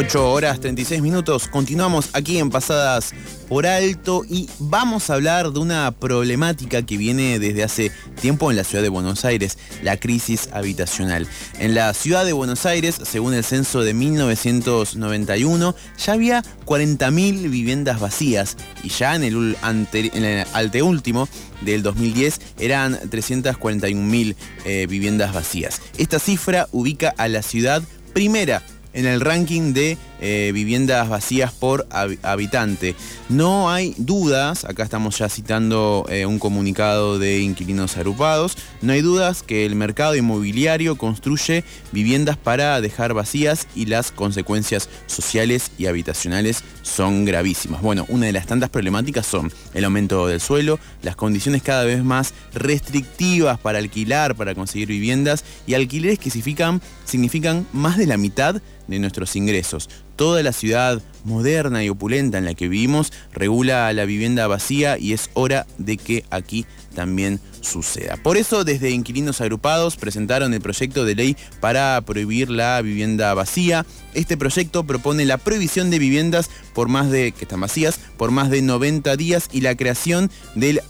Ocho horas 36 minutos, continuamos aquí en Pasadas por Alto y vamos a hablar de una problemática que viene desde hace tiempo en la ciudad de Buenos Aires, la crisis habitacional. En la ciudad de Buenos Aires, según el censo de 1991, ya había 40.000 viviendas vacías y ya en el, ante, en el anteúltimo del 2010 eran 341.000 eh, viviendas vacías. Esta cifra ubica a la ciudad primera en el ranking de eh, viviendas vacías por habitante. No hay dudas, acá estamos ya citando eh, un comunicado de inquilinos agrupados, no hay dudas que el mercado inmobiliario construye viviendas para dejar vacías y las consecuencias sociales y habitacionales son gravísimas. Bueno, una de las tantas problemáticas son el aumento del suelo, las condiciones cada vez más restrictivas para alquilar, para conseguir viviendas y alquileres que significan, significan más de la mitad de nuestros ingresos. Toda la ciudad moderna y opulenta en la que vivimos regula la vivienda vacía y es hora de que aquí también suceda. Por eso, desde Inquilinos Agrupados presentaron el proyecto de ley para prohibir la vivienda vacía. Este proyecto propone la prohibición de viviendas por más de que están vacías por más de 90 días y la creación del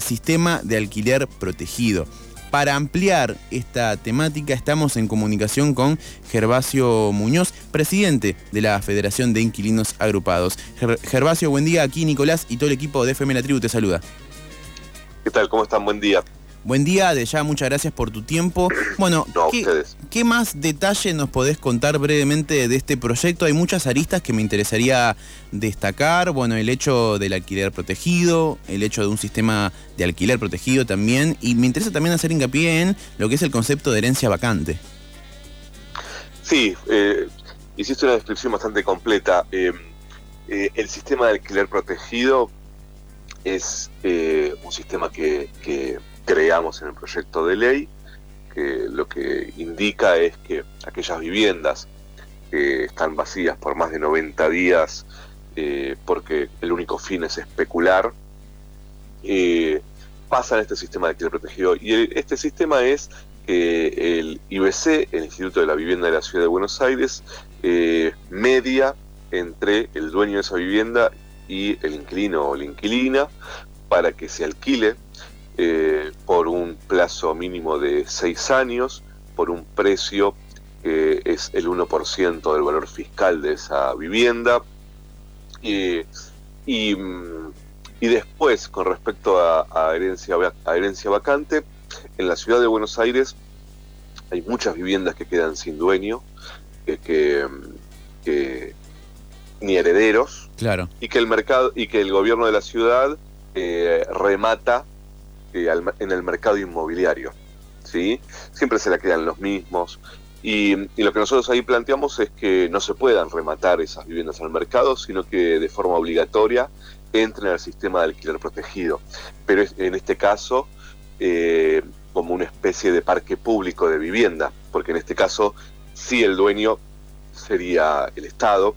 sistema de alquiler protegido. Para ampliar esta temática estamos en comunicación con Gervasio Muñoz, presidente de la Federación de Inquilinos Agrupados. Gervasio, buen día. Aquí Nicolás y todo el equipo de FM La Tribu te saluda. ¿Qué tal? ¿Cómo están? Buen día. Buen día, de ya muchas gracias por tu tiempo. Bueno, ¿qué, más detalle nos podés contar brevemente de este proyecto? Hay muchas aristas que me interesaría destacar. Bueno, el hecho del alquiler protegido, el hecho de un sistema de alquiler protegido también. Y me interesa también hacer hincapié en lo que es el concepto de herencia vacante. Sí, eh, hiciste una descripción bastante completa. Eh, eh, el sistema de alquiler protegido es un sistema que creamos en el proyecto de ley, que lo que indica es que aquellas viviendas que están vacías por más de 90 días, eh, porque el único fin es especular, eh, pasan a este sistema de alquiler protegido. Y este sistema es que el IBC, el Instituto de la Vivienda de la Ciudad de Buenos Aires, eh, media entre el dueño de esa vivienda y el inquilino o la inquilina para que se alquile eh, por un plazo mínimo de seis años, por un precio que es el 1% del valor fiscal de esa vivienda. y, después, con respecto a, herencia, a herencia vacante, en la ciudad de Buenos Aires hay muchas viviendas que quedan sin dueño, que, ni herederos, claro. y que el mercado y que el gobierno de la ciudad eh, remata en el mercado inmobiliario. ¿sí? Siempre se la quedan los mismos. Y, lo que nosotros ahí planteamos es que no se puedan rematar esas viviendas al mercado, sino que de forma obligatoria entren al sistema de alquiler protegido. Pero en este caso, eh, como una especie de parque público de vivienda, porque en este caso sí el dueño sería el Estado,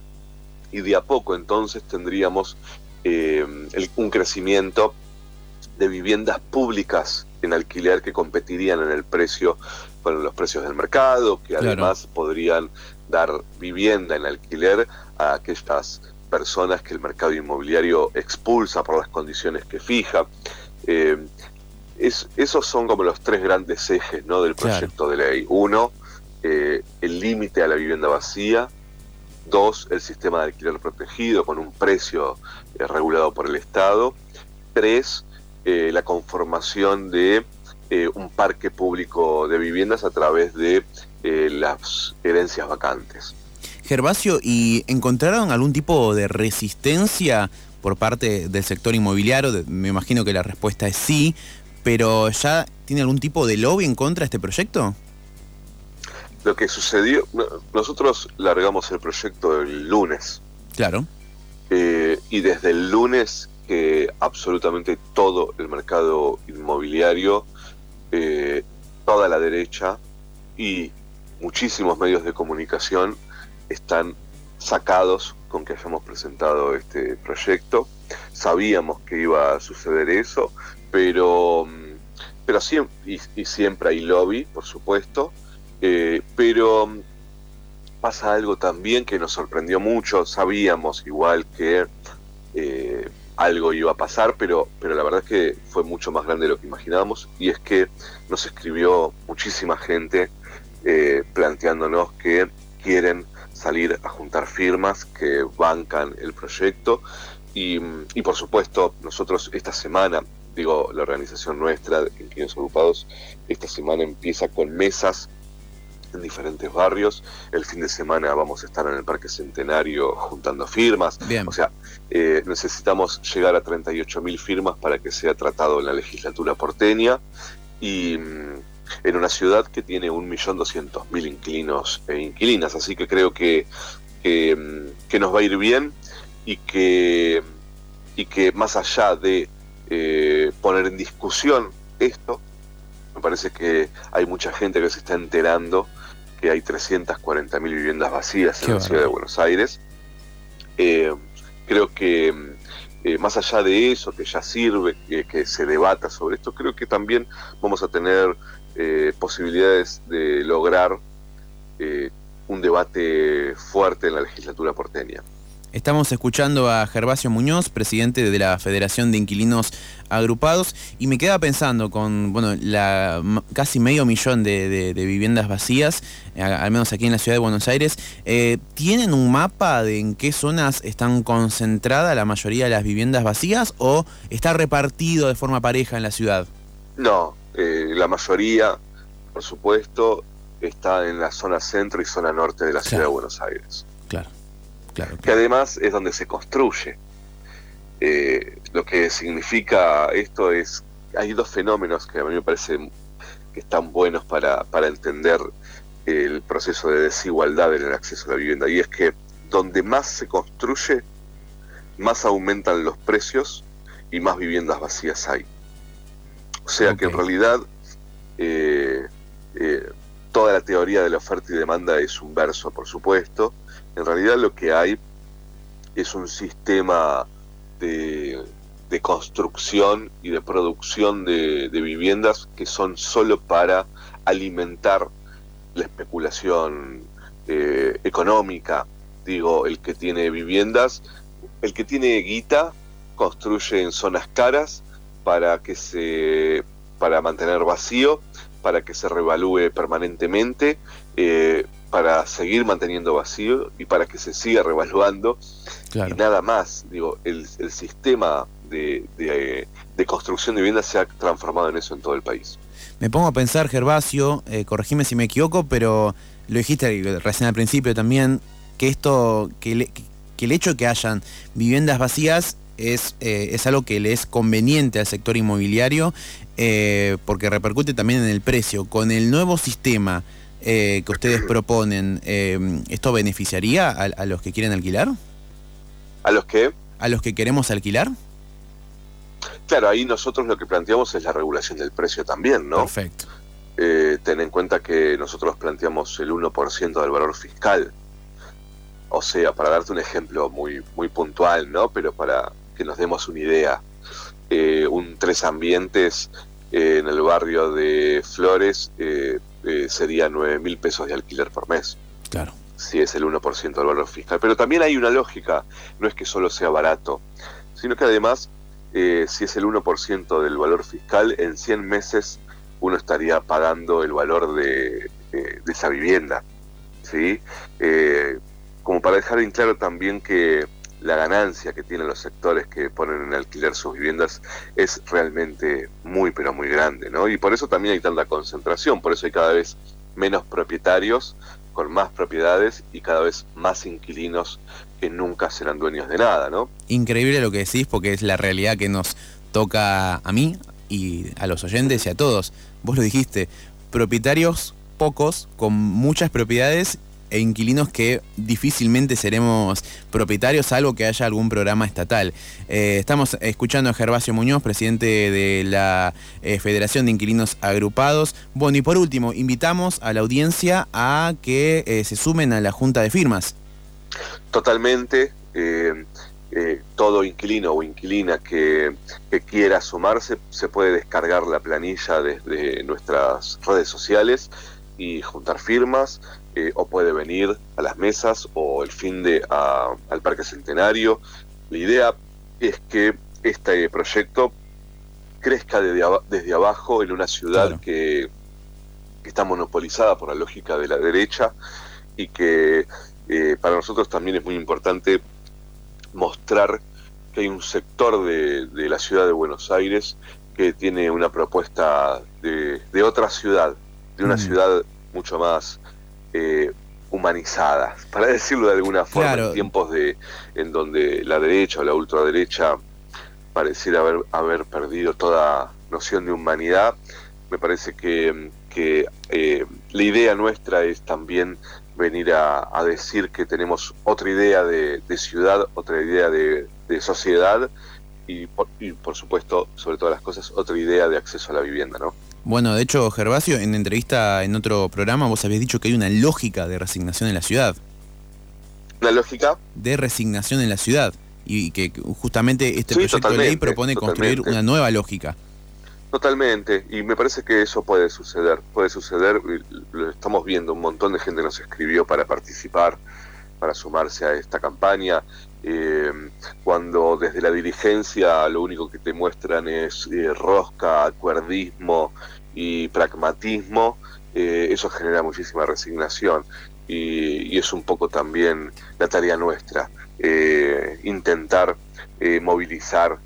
y de a poco entonces tendríamos eh, un crecimiento de viviendas públicas en alquiler que competirían en el precio, con los precios del mercado, que además podrían dar vivienda en alquiler a aquellas personas que el mercado inmobiliario expulsa por las condiciones que fija. Eh, esos son como los tres grandes ejes ¿no? del proyecto de ley. Uno, eh, el límite a la vivienda vacía. Dos, el sistema de alquiler protegido con un precio eh, regulado por el Estado. Tres, eh, la conformación de eh, un parque público de viviendas a través de eh, las herencias vacantes. Gervasio, ¿y encontraron algún tipo de resistencia por parte del sector inmobiliario? Me imagino que la respuesta es sí, pero ¿ya tiene algún tipo de lobby en contra de este proyecto? Lo que sucedió, nosotros largamos el proyecto el lunes. Claro. y desde el lunes que absolutamente todo el mercado inmobiliario, eh, toda la derecha y muchísimos medios de comunicación están sacados con que hayamos presentado este proyecto. Sabíamos que iba a suceder eso, pero, mm, pero siempre, y, siempre hay lobby, por supuesto, eh, pero mm, pasa algo también que nos sorprendió mucho. Sabíamos igual que eh, algo iba a pasar, pero, pero la verdad es que fue mucho más grande de lo que imaginábamos y es que nos escribió muchísima gente eh, planteándonos que quieren salir a juntar firmas que bancan el proyecto y, por supuesto nosotros esta semana, digo la organización nuestra, Inquilinos Agrupados, esta semana empieza con mesas en diferentes barrios. El fin de semana vamos a estar en el Parque Centenario juntando firmas. O sea, eh, necesitamos llegar a 38.000 firmas para que sea tratado en la legislatura porteña. Y mm, en una ciudad que tiene 1.200.000 inquilinos e inquilinas. Así que creo que, mm, que, nos va a ir bien y que, y que más allá de eh, poner en discusión esto, me parece que hay mucha gente que se está enterando que hay 340.000 viviendas vacías en la ciudad de Buenos Aires. Eh, creo que eh, más allá de eso, que ya sirve que, se debata sobre esto, creo que también vamos a tener eh, posibilidades de lograr un debate fuerte en la legislatura porteña. Estamos escuchando a Gervasio Muñoz, presidente de la Federación de Inquilinos Agrupados, y me queda pensando con bueno, la, casi medio millón de, viviendas vacías, al menos aquí en la ciudad de Buenos Aires, eh, ¿tienen un mapa de en qué zonas están concentradas la mayoría de las viviendas vacías o está repartido de forma pareja en la ciudad? No, eh, la mayoría, por supuesto, está en la zona centro y zona norte de la ciudad de Buenos Aires. Claro que además es donde se construye. Eh, lo que significa esto es, hay dos fenómenos que a mí me parecen que están buenos para, para entender el proceso de desigualdad en el acceso a la vivienda, y es que donde más se construye, más aumentan los precios y más viviendas vacías hay. O sea que en realidad eh, eh, toda la teoría de la oferta y demanda es un verso, por supuesto, en realidad lo que hay es un sistema de, construcción y de producción de, viviendas que son solo para alimentar la especulación eh, económica. Digo, el que tiene viviendas, el que tiene guita construye en zonas caras para que se para mantener vacío, para que se revalúe permanentemente, eh, para seguir manteniendo vacío y para que se siga revaluando y nada más. Digo, el, sistema de, construcción de viviendas se ha transformado en eso en todo el país. Me pongo a pensar, Gervasio, eh, corregime si me equivoco, pero lo dijiste recién al principio también, que esto, que, el hecho de que hayan viviendas vacías es, eh, es, algo que le es conveniente al sector inmobiliario eh, porque repercute también en el precio. Con el nuevo sistema eh, que ustedes proponen, eh, ¿esto beneficiaría a, los que quieren alquilar? ¿A los que? ¿A los que queremos alquilar? Claro, ahí nosotros lo que planteamos es la regulación del precio también, ¿no? Perfecto. Eh, ten en cuenta que nosotros planteamos el 1% del valor fiscal. O sea, para darte un ejemplo muy, muy puntual, ¿no? Pero para que nos demos una idea, un tres ambientes en el barrio de Flores eh, eh, sería 9 mil pesos de alquiler por mes. Claro. Si es el 1% del valor fiscal. Pero también hay una lógica, no es que solo sea barato, sino que además, eh, si es el 1% del valor fiscal, en 100 meses uno estaría pagando el valor de, esa vivienda. ¿sí? Eh, como para dejar en claro también que la ganancia que tienen los sectores que ponen en alquiler sus viviendas es realmente muy pero muy grande, ¿no? Y por eso también hay tanta concentración, por eso hay cada vez menos propietarios con más propiedades y cada vez más inquilinos que nunca serán dueños de nada, ¿no? Increíble lo que decís porque es la realidad que nos toca a mí y a los oyentes y a todos. Vos lo dijiste, propietarios pocos con muchas propiedades e inquilinos que difícilmente seremos propietarios, salvo que haya algún programa estatal. Eh, estamos escuchando a Gervasio Muñoz, presidente de la eh, Federación de Inquilinos Agrupados. Bueno, y por último, invitamos a la audiencia a que eh, se sumen a la Junta de Firmas. Totalmente. todo inquilino o inquilina que, quiera sumarse se puede descargar la planilla desde nuestras redes sociales y juntar firmas. Eh, o puede venir a las mesas o el fin de al Parque Centenario. La idea es que este proyecto crezca desde, desde abajo en una ciudad que, está monopolizada por la lógica de la derecha y que eh, para nosotros también es muy importante mostrar que hay un sector de, la ciudad de Buenos Aires que tiene una propuesta de, otra ciudad, de una mm. ciudad mucho más eh, humanizadas, para decirlo de alguna forma, en tiempos de en donde la derecha o la ultraderecha pareciera haber, haber perdido toda noción de humanidad, me parece que, eh, la idea nuestra es también venir a, decir que tenemos otra idea de, ciudad, otra idea de, sociedad y por, y por supuesto, sobre todas las cosas, otra idea de acceso a la vivienda, ¿no? Bueno, de hecho, Gervasio, en entrevista en otro programa, vos habías dicho que hay una lógica de resignación en la ciudad. ¿Una lógica? De resignación en la ciudad. Y que justamente este proyecto de ley propone construir una nueva lógica. Totalmente, y me parece que eso puede suceder, puede suceder, lo estamos viendo, un montón de gente nos escribió para participar, para sumarse a esta campaña, eh, cuando desde la dirigencia lo único que te muestran es eh, rosca, acuerdismo y pragmatismo, eh, eso genera muchísima resignación. Y, es un poco también la tarea nuestra, intentar movilizar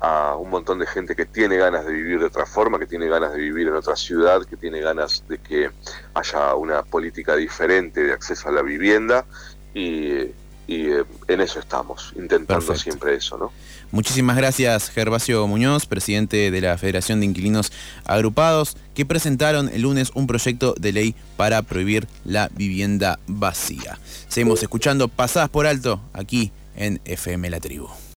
a un montón de gente que tiene ganas de vivir de otra forma, que tiene ganas de vivir en otra ciudad, que tiene ganas de que haya una política diferente de acceso a la vivienda. Y y eh, en eso estamos, intentando siempre eso, ¿no? Muchísimas gracias, Gervasio Muñoz, presidente de la Federación de Inquilinos Agrupados, que presentaron el lunes un proyecto de ley para prohibir la vivienda vacía. Seguimos escuchando Pasadas por Alto aquí en FM La Tribu.